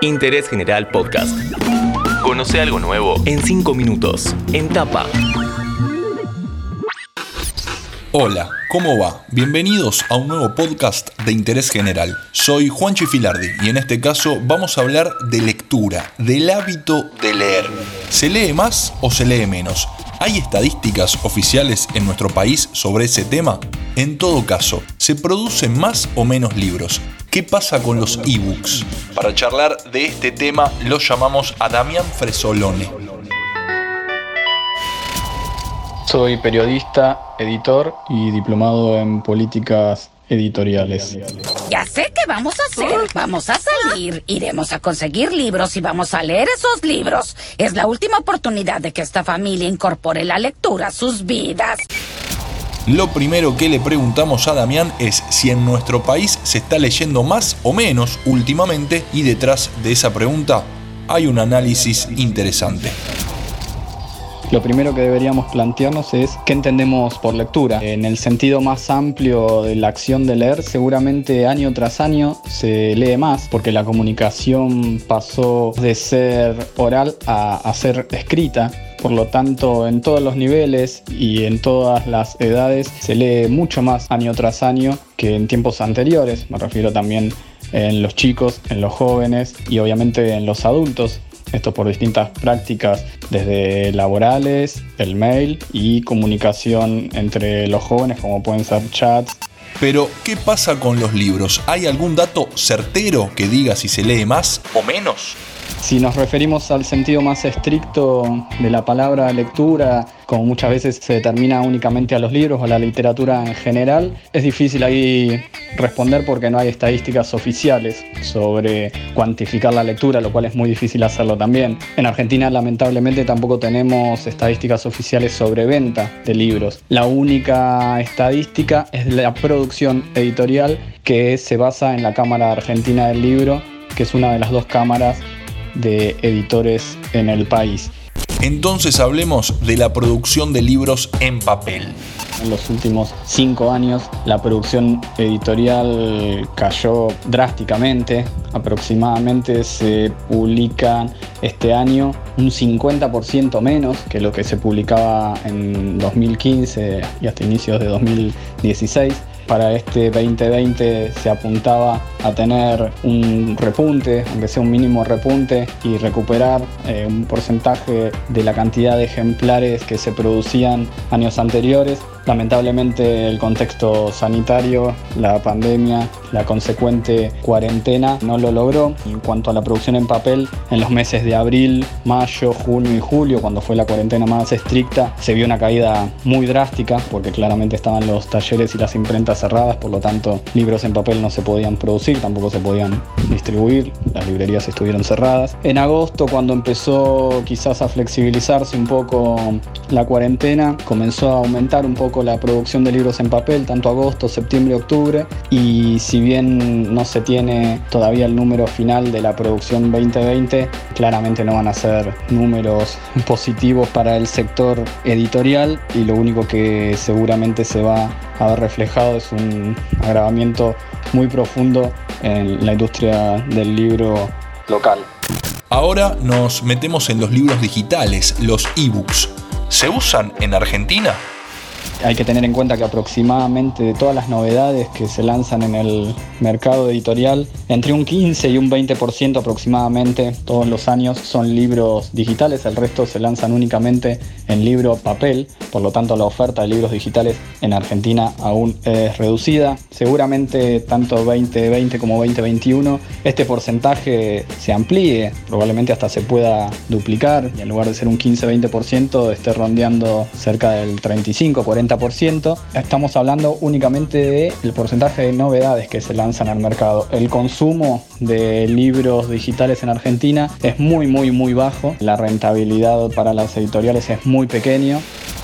Interés General Podcast. Conoce algo nuevo en 5 minutos. En tapa. Hola, ¿cómo va? Bienvenidos a un nuevo podcast de interés general. Soy Juan Chifilardi y en este caso vamos a hablar de lectura, del hábito de leer. ¿Se lee más o se lee menos? ¿Hay estadísticas oficiales en nuestro país sobre ese tema? En todo caso, ¿se producen más o menos libros? ¿Qué pasa con los ebooks? Para charlar de este tema lo llamamos a Damián Fresolone. Soy periodista, editor y diplomado en políticas editoriales. Ya sé qué vamos a hacer. Vamos a salir, iremos a conseguir libros y vamos a leer esos libros. Es la última oportunidad de que esta familia incorpore la lectura a sus vidas. Lo primero que le preguntamos a Damián es si en nuestro país se está leyendo más o menos últimamente y detrás de esa pregunta hay un análisis interesante. Lo primero que deberíamos plantearnos es qué entendemos por lectura. En el sentido más amplio de la acción de leer, seguramente año tras año se lee más, porque la comunicación pasó de ser oral a, ser escrita. Por lo tanto, en todos los niveles y en todas las edades se lee mucho más año tras año que en tiempos anteriores. Me refiero también en los chicos, en los jóvenes y obviamente en los adultos. Esto por distintas prácticas, desde laborales, el mail y comunicación entre los jóvenes, como pueden ser chats. Pero, ¿qué pasa con los libros? ¿Hay algún dato certero que diga si se lee más o menos? Si nos referimos al sentido más estricto de la palabra lectura, como muchas veces se determina únicamente a los libros o a la literatura en general, es difícil ahí responder porque no hay estadísticas oficiales sobre cuantificar la lectura, lo cual es muy difícil hacerlo también. En Argentina lamentablemente tampoco tenemos estadísticas oficiales sobre venta de libros. La única estadística es la producción editorial que se basa en la Cámara Argentina del Libro, que es una de las dos cámaras de editores en el país. Entonces hablemos de la producción de libros en papel. En los últimos cinco años la producción editorial cayó drásticamente. Aproximadamente se publican este año un 50% menos que lo que se publicaba en 2015 y hasta inicios de 2016 para este 2020 se apuntaba a tener un repunte, aunque sea un mínimo repunte, y recuperar eh, un porcentaje de la cantidad de ejemplares que se producían años anteriores. Lamentablemente el contexto sanitario, la pandemia, la consecuente cuarentena no lo logró. En cuanto a la producción en papel, en los meses de abril, mayo, junio y julio, cuando fue la cuarentena más estricta, se vio una caída muy drástica porque claramente estaban los talleres y las imprentas cerradas, por lo tanto libros en papel no se podían producir, tampoco se podían distribuir, las librerías estuvieron cerradas. En agosto, cuando empezó quizás a flexibilizarse un poco la cuarentena, comenzó a aumentar un poco la producción de libros en papel, tanto agosto, septiembre, octubre, y si bien no se tiene todavía el número final de la producción 2020, claramente no van a ser números positivos para el sector editorial y lo único que seguramente se va a ver reflejado es un agravamiento muy profundo en la industria del libro local. Ahora nos metemos en los libros digitales, los ebooks. ¿Se usan en Argentina? Hay que tener en cuenta que aproximadamente de todas las novedades que se lanzan en el mercado editorial, entre un 15 y un 20% aproximadamente todos los años son libros digitales, el resto se lanzan únicamente en libro papel, por lo tanto la oferta de libros digitales en Argentina aún es reducida. Seguramente tanto 2020 como 2021 este porcentaje se amplíe, probablemente hasta se pueda duplicar y en lugar de ser un 15-20% esté rondeando cerca del 35-40% estamos hablando únicamente del porcentaje de novedades que se lanzan al mercado. El consumo de libros digitales en Argentina es muy, muy, muy bajo. La rentabilidad para las editoriales es muy pequeño.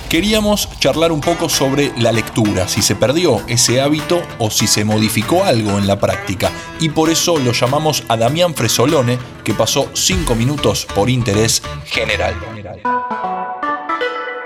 Queríamos charlar un poco sobre la lectura, si se perdió ese hábito o si se modificó algo en la práctica. Y por eso lo llamamos a Damián Fresolone, que pasó 5 minutos por interés general.